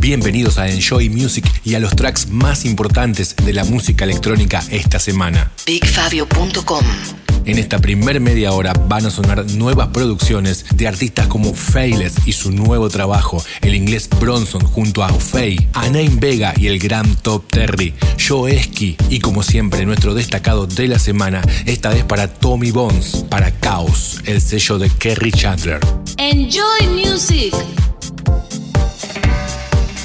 Bienvenidos a Enjoy Music y a los tracks más importantes de la música electrónica esta semana. BigFabio.com En esta primer media hora van a sonar nuevas producciones de artistas como Failes y su nuevo trabajo, el inglés Bronson junto a Faye, Anaim Vega y el gran Top Terry, Joe Esky y como siempre nuestro destacado de la semana, esta vez para Tommy Bones, para Chaos, el sello de Kerry Chandler. Enjoy music.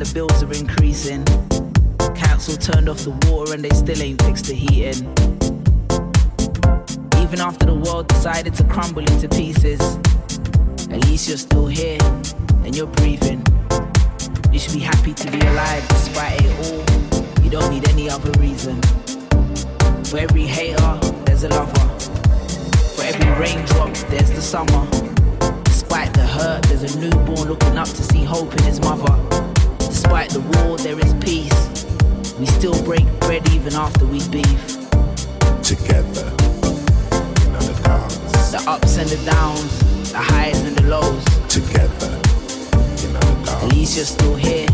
The bills are increasing. Council turned off the water and they still ain't fixed the heating. Even after the world decided to crumble into pieces, at least you're still here and you're breathing. You should be happy to be alive despite it all. You don't need any other reason. For every hater, there's a lover. For every raindrop, there's the summer. Despite the hurt, there's a newborn looking up to see hope in his mother. Despite the war, there is peace. We still break bread even after we beef. Together, another dance. The ups and the downs, the highs and the lows. Together, another At least you're still here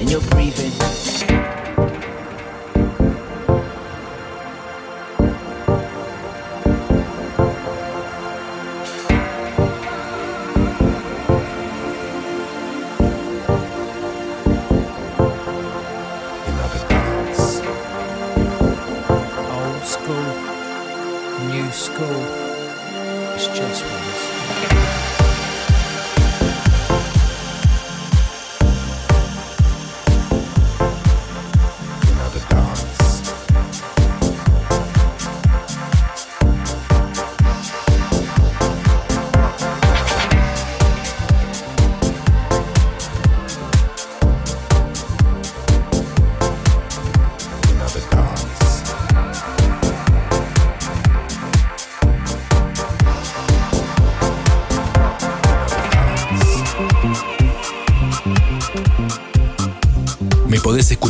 and you're breathing.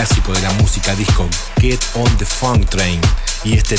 clásico de la música disco, Get on the Funk Train, y este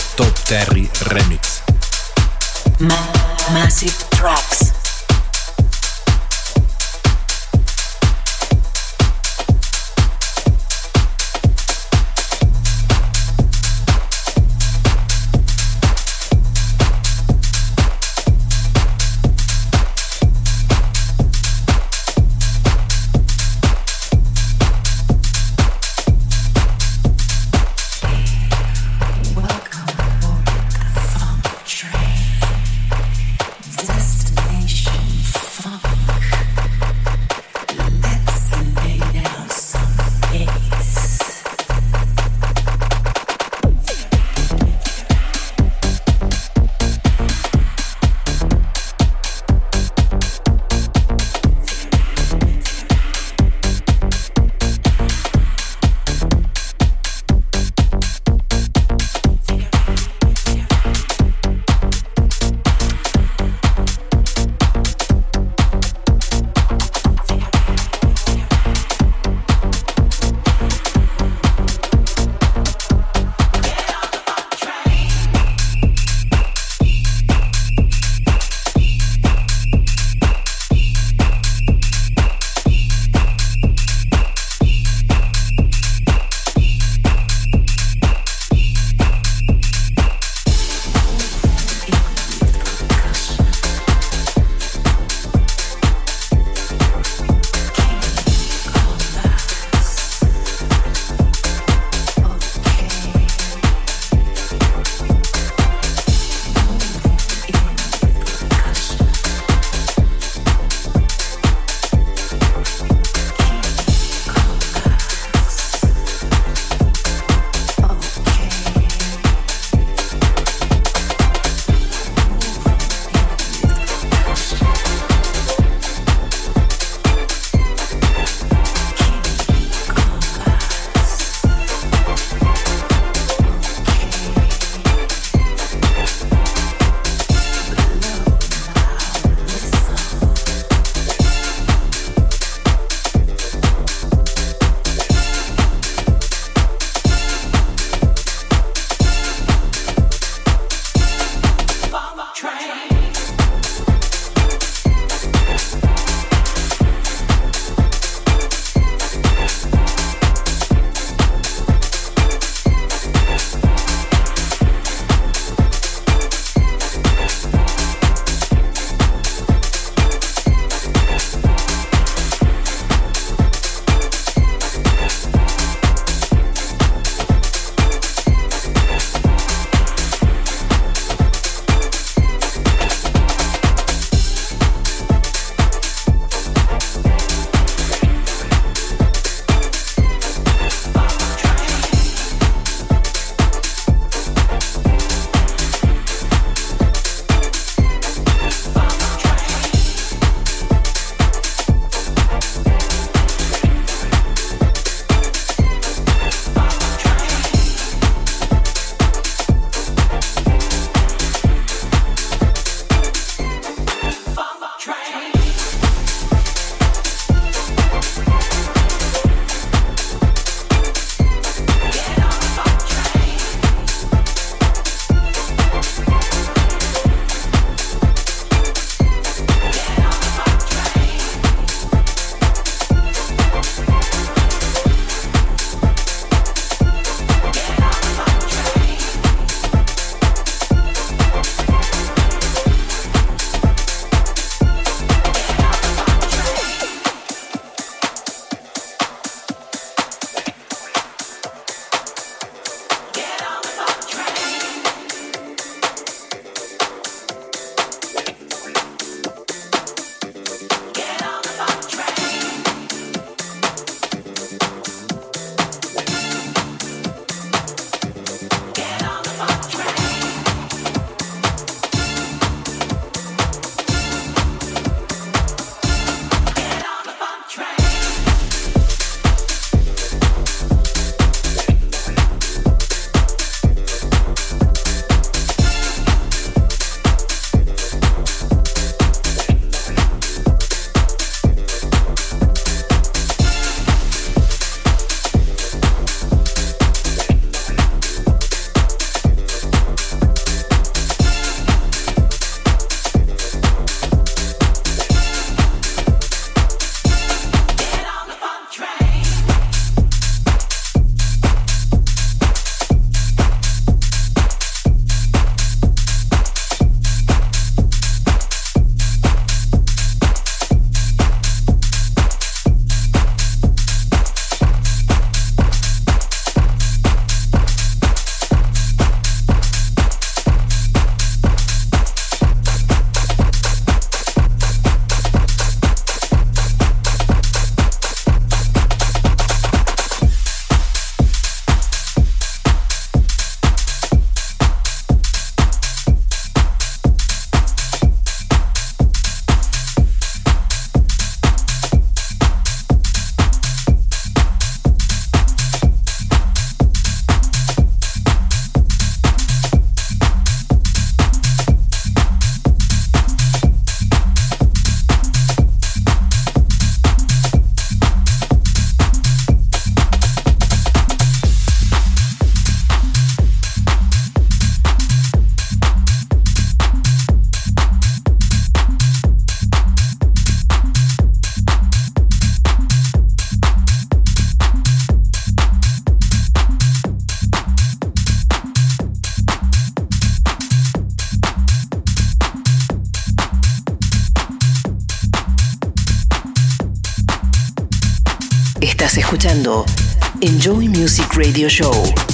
Radio Show.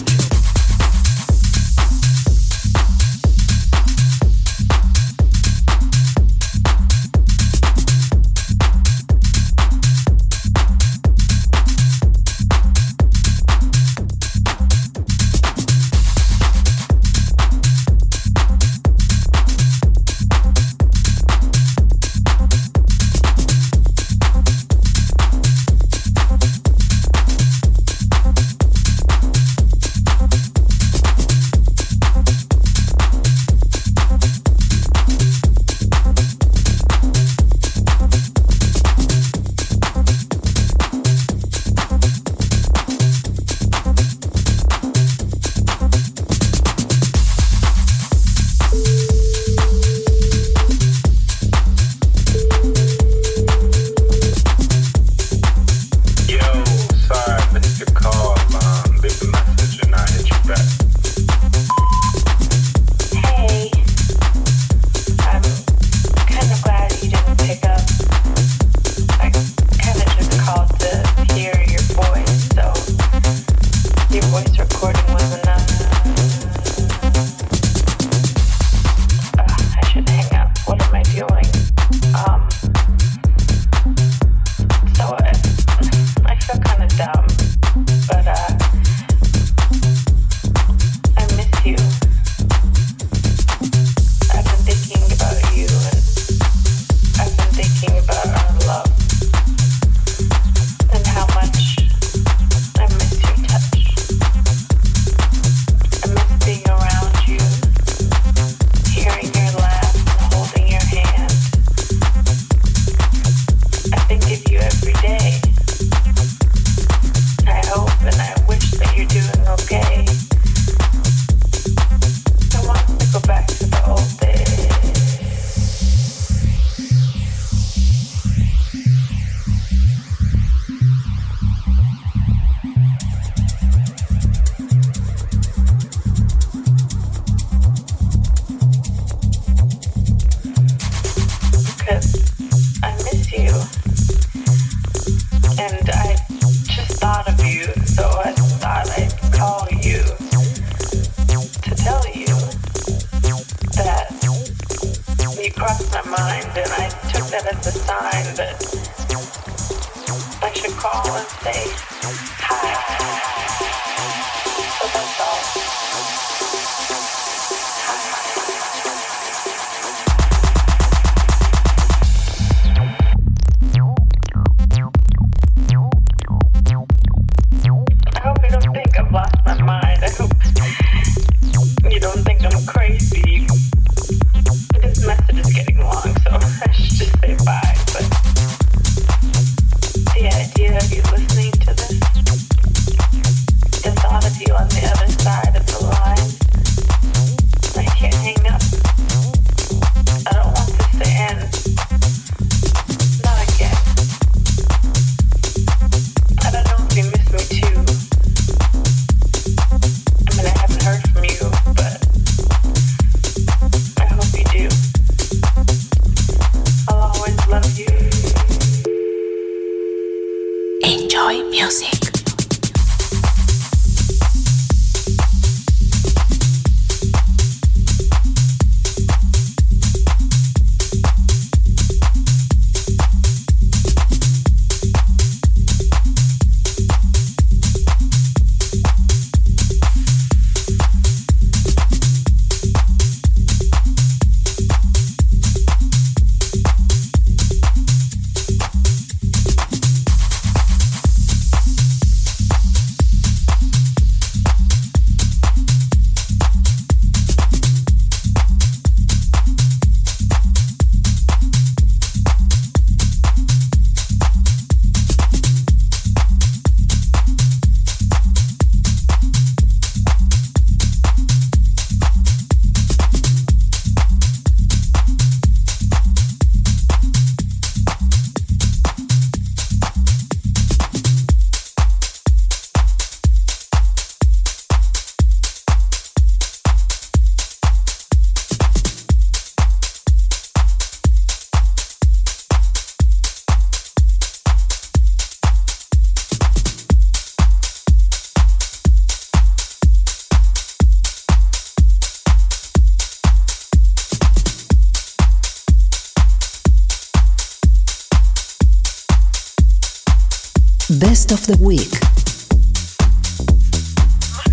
Best of the week.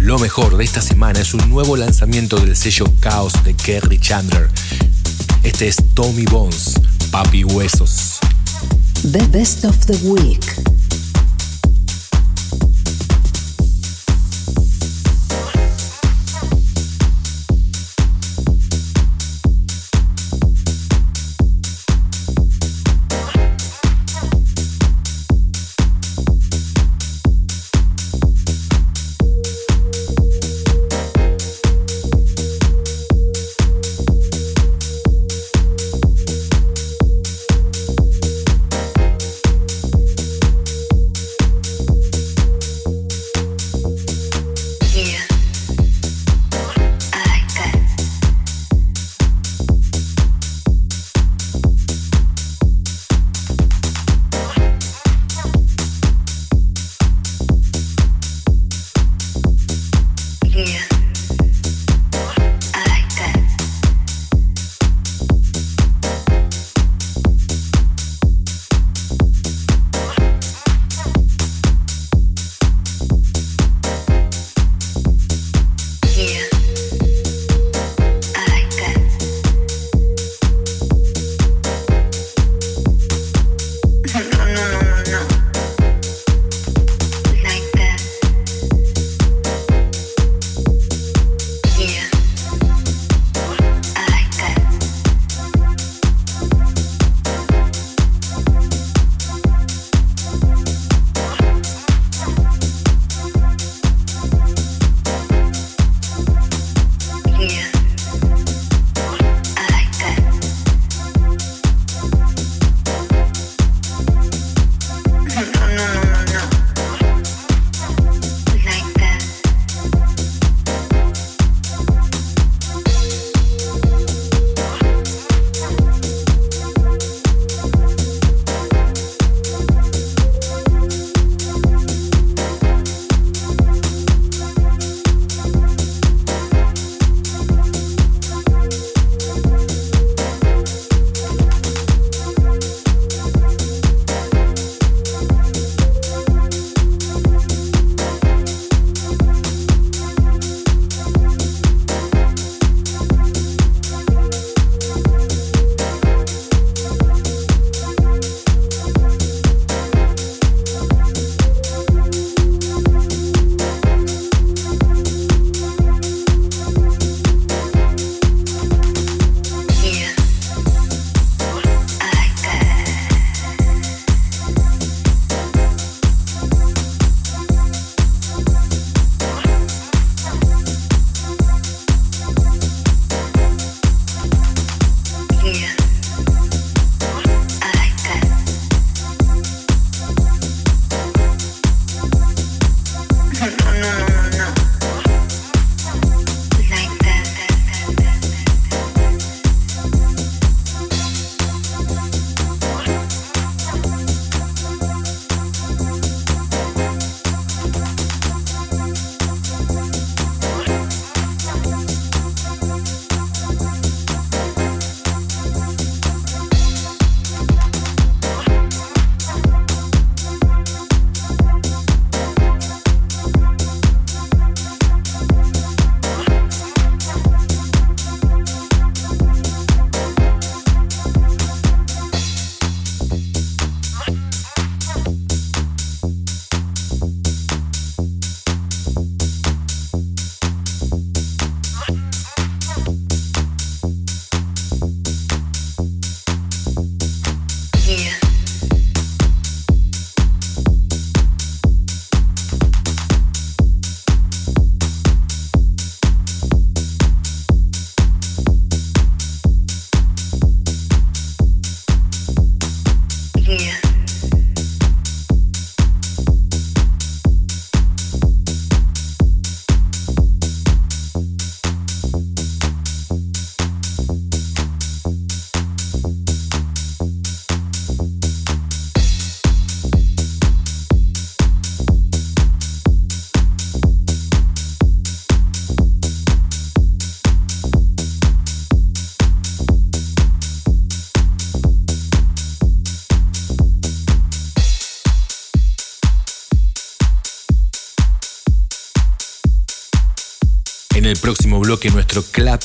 Lo mejor de esta semana es un nuevo lanzamiento del sello Chaos de Kerry Chandler. Este es Tommy Bones, Papi Huesos. The best of the week.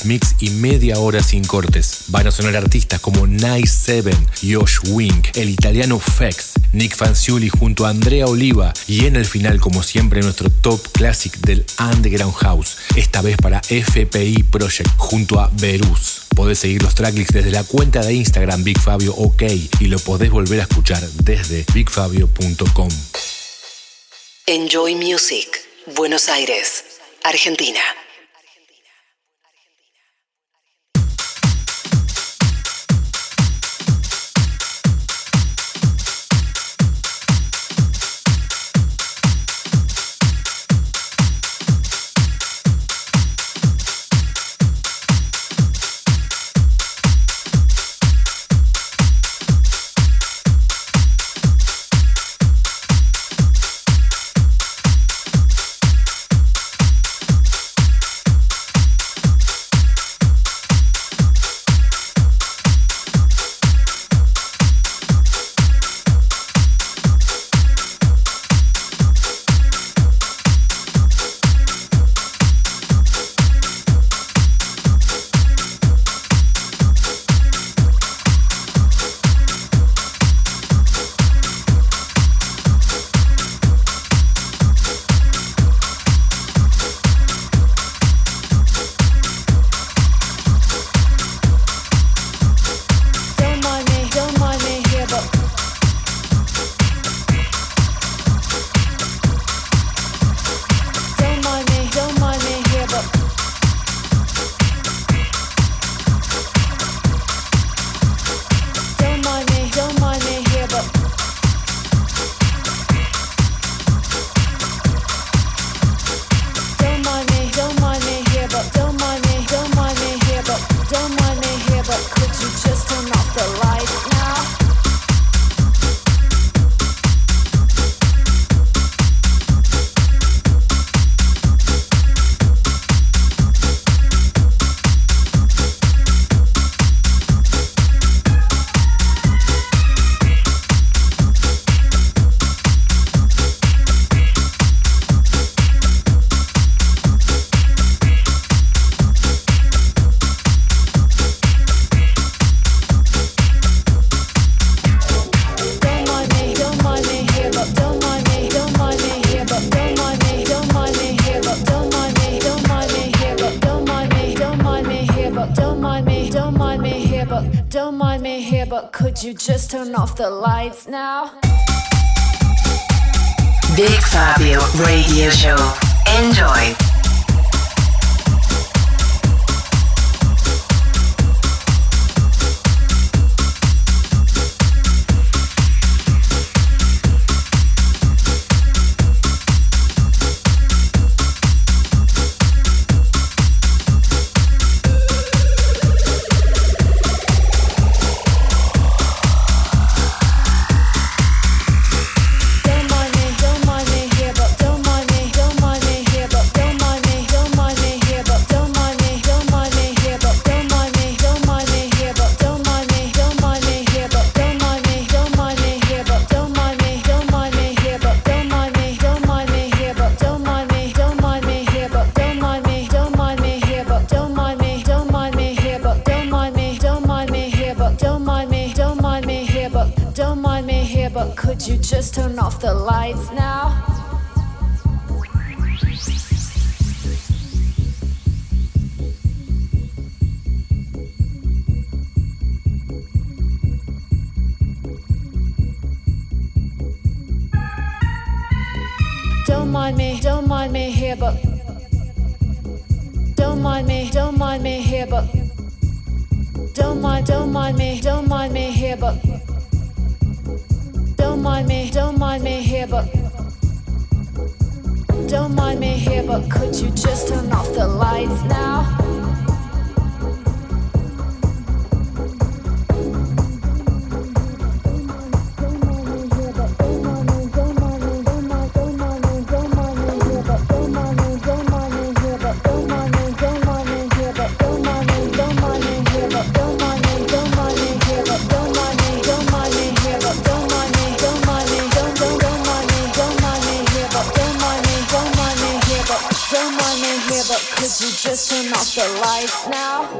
Mix y media hora sin cortes. Van a sonar artistas como Nice Seven, Josh Wink, el italiano Fex, Nick Fanciulli junto a Andrea Oliva y en el final como siempre nuestro top classic del Underground House, esta vez para FPI Project junto a Berus. Podés seguir los tracklists desde la cuenta de Instagram Big Fabio OK y lo podés volver a escuchar desde bigfabio.com. Enjoy Music, Buenos Aires, Argentina. Radio Show. But could you just turn off the lights now? Don't mind me, don't mind me here, but don't mind me, don't mind me here, but don't mind, don't mind me, don't mind me here, but don't mind me, don't mind me here, but don't mind me here, but could you just turn off the lights now? But could you just turn off the lights now?